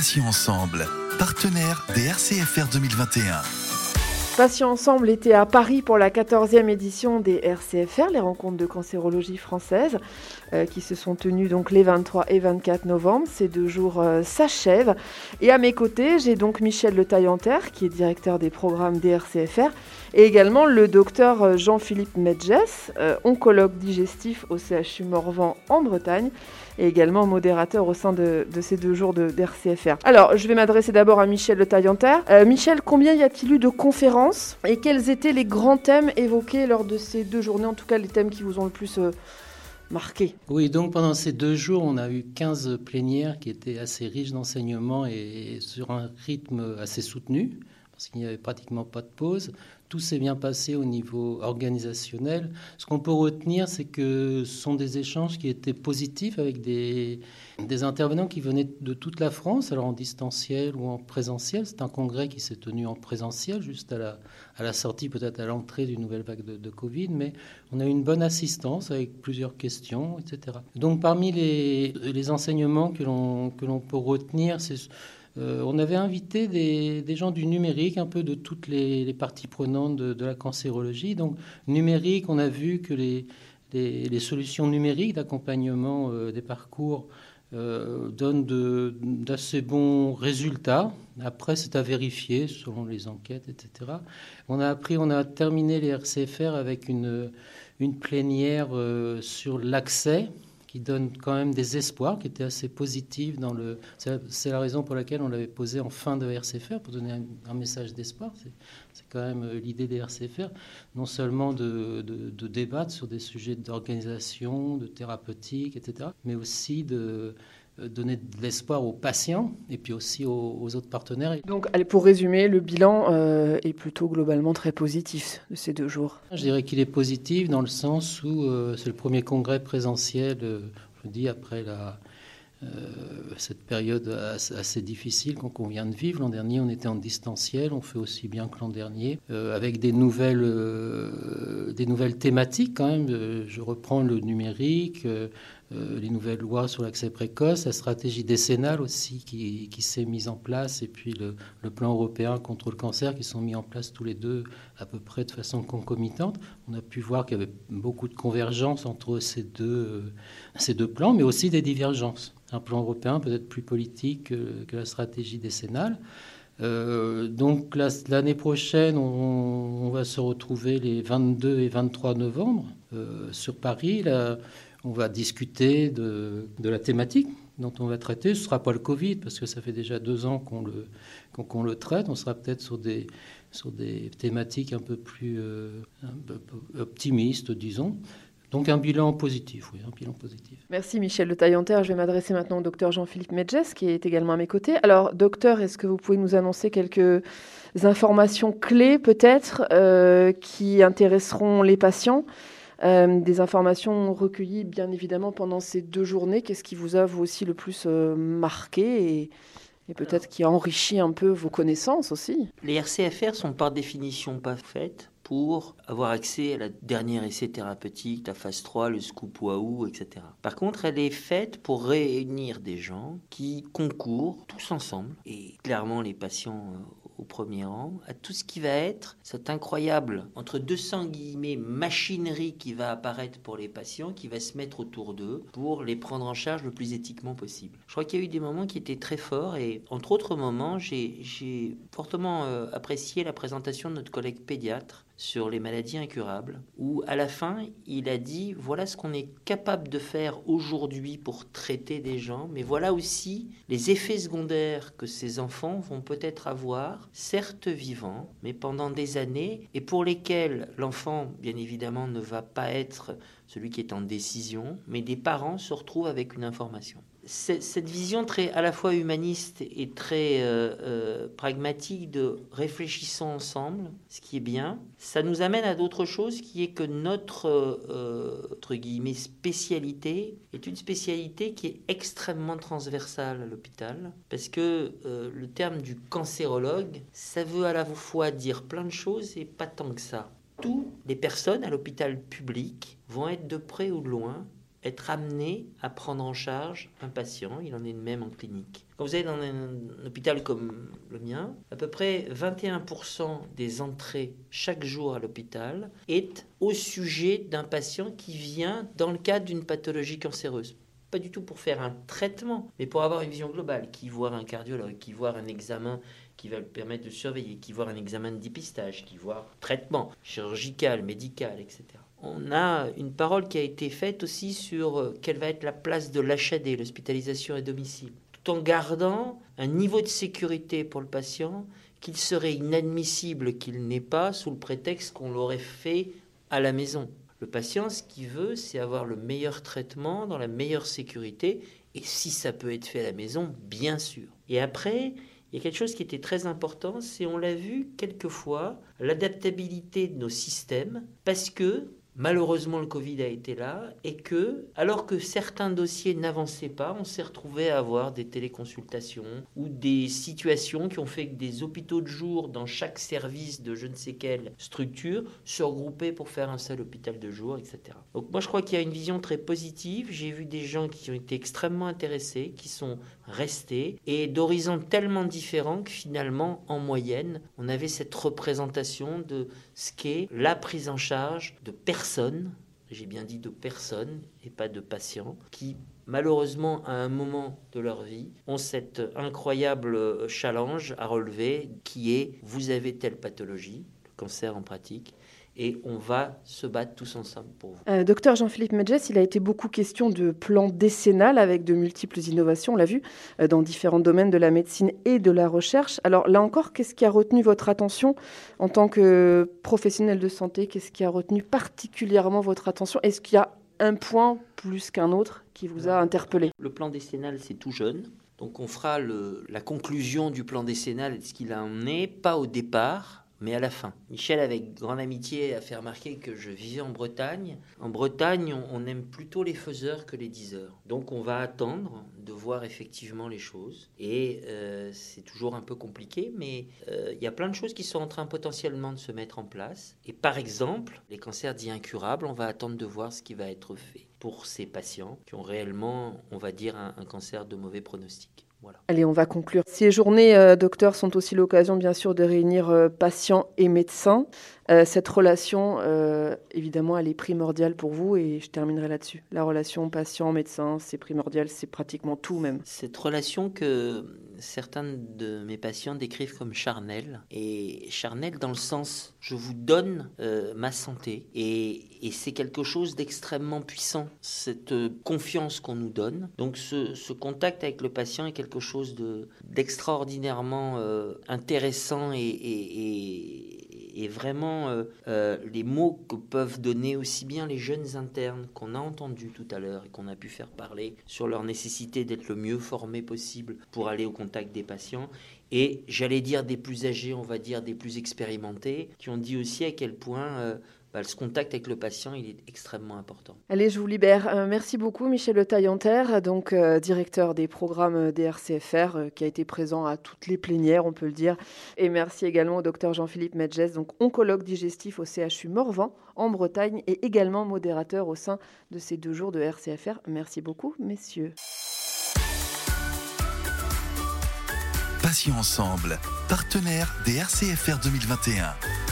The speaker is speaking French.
Patients Ensemble, partenaire des RCFR 2021. Patients Ensemble était à Paris pour la 14e édition des RCFR, les rencontres de cancérologie française, euh, qui se sont tenues donc les 23 et 24 novembre. Ces deux jours euh, s'achèvent. Et à mes côtés, j'ai donc Michel Le Taillanter, qui est directeur des programmes des RCFR, et également le docteur euh, Jean-Philippe Medges, oncologue digestif au CHU Morvan en Bretagne, et également modérateur au sein de, ces deux jours de, d'RCFR. Alors, je vais m'adresser d'abord à Michel Le Taillanter. Michel, combien y a-t-il eu de conférences et quels étaient les grands thèmes évoqués lors de ces deux journées, en tout cas les thèmes qui vous ont le plus euh, marqué? Oui, donc pendant ces deux jours, on a eu 15 plénières qui étaient assez riches d'enseignements et sur un rythme assez soutenu, parce qu'il n'y avait pratiquement pas de pause. Tout s'est bien passé au niveau organisationnel. Ce qu'on peut retenir, c'est que ce sont des échanges qui étaient positifs avec des, intervenants qui venaient de toute la France, alors en distanciel ou en présentiel. C'est un congrès qui s'est tenu en présentiel, juste à la, sortie, peut-être à l'entrée d'une nouvelle vague de, Covid, mais on a eu une bonne assistance avec plusieurs questions, etc. Donc parmi les enseignements que l'on peut retenir, c'est euh, on avait invité des, gens du numérique, un peu de toutes les, parties prenantes de, la cancérologie. Donc, numérique, on a vu que les, solutions numériques d'accompagnement euh, des parcours euh, donnent d'assez bons résultats. Après, c'est à vérifier selon les enquêtes, etc. On a appris, on a terminé les RCFR avec une plénière sur l'accès qui donne quand même des espoirs, qui étaient assez positifs. Dans le... C'est la raison pour laquelle on l'avait posé en fin de RCFR, pour donner un, message d'espoir. C'est quand même euh, l'idée des RCFR, non seulement de, de débattre sur des sujets d'organisation, de thérapeutique, etc., mais aussi de donner de l'espoir aux patients et puis aussi aux, autres partenaires. Donc, pour résumer, le bilan euh, est plutôt globalement très positif de ces deux jours. Je dirais qu'il est positif dans le sens où euh, c'est le premier congrès présentiel, je dis, après la, cette période assez difficile qu'on vient de vivre. L'an dernier, on était en distanciel, on fait aussi bien que l'an dernier, avec des nouvelles, des nouvelles thématiques quand même. je reprends le numérique, euh, les nouvelles lois sur l'accès précoce, la stratégie décennale aussi qui, s'est mise en place, et puis le, plan européen contre le cancer qui sont mis en place tous les deux à peu près de façon concomitante. On a pu voir qu'il y avait beaucoup de convergences entre ces deux, euh, ces deux plans, mais aussi des divergences. Un plan européen peut-être plus politique que, la stratégie décennale. Euh, donc l'année prochaine, on, va se retrouver les 22 et 23 novembre sur Paris. On va discuter de, la thématique dont on va traiter. Ce ne sera pas le Covid, parce que ça fait déjà deux ans qu'on le, qu'on, le traite. On sera peut-être sur des, sur des thématiques un peu plus euh, optimistes, disons. Donc un bilan positif, oui, un bilan positif. Merci Michel Le Taillanter. Je vais m'adresser maintenant au docteur Jean-Philippe Medges, qui est également à mes côtés. Alors, docteur, est-ce que vous pouvez nous annoncer quelques informations clés, peut-être, euh, qui intéresseront les patients? Euh, des informations recueillies bien évidemment pendant ces deux journées. Qu'est-ce qui vous a vous aussi le plus euh, marqué et, peut-être qui a enrichi un peu vos connaissances aussi? Les RCFR sont par définition pas faites pour avoir accès à la dernière essai thérapeutique, la phase 3, le scoop waouh, etc. Par contre, elle est faite pour réunir des gens qui concourent tous ensemble, et clairement les patients euh, au premier rang, à tout ce qui va être cette incroyable, entre 200 guillemets, machinerie qui va apparaître pour les patients, qui va se mettre autour d'eux pour les prendre en charge le plus éthiquement possible. Je crois qu'il y a eu des moments qui étaient très forts et entre autres moments, j'ai fortement euh, apprécié la présentation de notre collègue pédiatre sur les maladies incurables, où à la fin, il a dit, voilà ce qu'on est capable de faire aujourd'hui pour traiter des gens, mais voilà aussi les effets secondaires que ces enfants vont peut-être avoir, certes vivants, mais pendant des années, et pour lesquels l'enfant, bien évidemment, ne va pas être celui qui est en décision, mais des parents se retrouvent avec une information cette vision très à la fois humaniste et très euh, euh, pragmatique de réfléchissons ensemble, ce qui est bien, ça nous amène à d'autres choses qui est que notre euh, entre guillemets spécialité est une spécialité qui est extrêmement transversale à l'hôpital parce que le terme du cancérologue, ça veut à la fois dire plein de choses et pas tant que ça. Toutes les personnes à l'hôpital public vont être de près ou de loin être amené à prendre en charge un patient. Il en est de même en clinique. Quand vous allez dans un hôpital comme le mien, à peu près 21% des entrées chaque jour à l'hôpital est au sujet d'un patient qui vient dans le cadre d'une pathologie cancéreuse pas du tout pour faire un traitement, mais pour avoir une vision globale, qui voit un cardiologue, qui voit un examen qui va le permettre de surveiller, qui voit un examen de dépistage, qui voit traitement chirurgical, médical, etc on a une parole qui a été faite aussi sur euh, quelle va être la place de l'HAD, l'hospitalisation à domicile, tout en gardant un niveau de sécurité pour le patient qu'il serait inadmissible qu'il n'ait pas sous le prétexte qu'on l'aurait fait à la maison. Le patient, ce qu'il veut, c'est avoir le meilleur traitement dans la meilleure sécurité, et si ça peut être fait à la maison, bien sûr. Et après, il y a quelque chose qui était très important, c'est on l'a vu quelquefois, l'adaptabilité de nos systèmes, parce que Malheureusement, le Covid a été là et que, alors que certains dossiers n'avançaient pas, on s'est retrouvé à avoir des téléconsultations ou des situations qui ont fait que des hôpitaux de jour dans chaque service de je ne sais quelle structure se regroupaient pour faire un seul hôpital de jour, etc. Donc moi, je crois qu'il y a une vision très positive. J'ai vu des gens qui ont été extrêmement intéressés, qui sont restés et d'horizons tellement différents que finalement, en moyenne, on avait cette représentation de ce qu'est la prise en charge de personnes, j'ai bien dit de personnes et pas de patients, qui malheureusement à un moment de leur vie ont cet incroyable challenge à relever qui est vous avez telle pathologie, le cancer en pratique, et on va se battre tous ensemble pour vous. Euh, docteur Jean-Philippe Medjes, il a été beaucoup question de plan décennal avec de multiples innovations, on l'a vu, euh, dans différents domaines de la médecine et de la recherche. Alors là encore, qu'est-ce qui a retenu votre attention en tant que professionnel de santé? Qu'est-ce qui a retenu particulièrement votre attention? Est-ce qu'il y a un point plus qu'un autre qui vous a interpellé? Le plan décennal, c'est tout jeune. Donc on fera le, la conclusion du plan décennal et de ce qu'il en est, pas au départ, mais à la fin. Michel, avec grande amitié, a fait remarquer que je vivais en Bretagne. En Bretagne, on, aime plutôt les faiseurs que les diseurs. Donc on va attendre de voir effectivement les choses. Et euh, c'est toujours un peu compliqué, mais euh, il y a plein de choses qui sont en train potentiellement de se mettre en place. Et par exemple, les cancers dits incurables, on va attendre de voir ce qui va être fait pour ces patients qui ont réellement, on va dire, un cancer de mauvais pronostic. Allez, on va conclure. Ces journées, euh, docteur, sont aussi l'occasion, bien sûr, de réunir euh, patients et médecins. Euh, cette relation, évidemment, elle est primordiale pour vous et je terminerai là-dessus. La relation patient-médecin, c'est primordial, c'est pratiquement tout même. Cette relation que certains de mes patients décrivent comme charnelle, et charnelle dans le sens, je vous donne ma santé, et, c'est quelque chose d'extrêmement puissant, cette confiance qu'on nous donne. Donc ce, contact avec le patient est quelque chose d'extraordinairement euh, intéressant et, vraiment euh, euh, les mots que peuvent donner aussi bien les jeunes internes qu'on a entendus tout à l'heure et qu'on a pu faire parler sur leur nécessité d'être le mieux formé possible pour aller au contact des patients et j'allais dire des plus âgés, on va dire des plus expérimentés, qui ont dit aussi à quel point bah, ce contact avec le patient, il est extrêmement important. Allez, je vous libère. Euh, merci beaucoup, Michel Le Taillanter, donc euh, directeur des programmes des RCFR, euh, qui a été présent à toutes les plénières, on peut le dire. Et merci également au docteur Jean-Philippe Medges, donc oncologue digestif au CHU Morvan, en Bretagne, et également modérateur au sein de ces deux jours de RCFR. Merci beaucoup, messieurs. Passion ensemble, partenaire des RCFR 2021.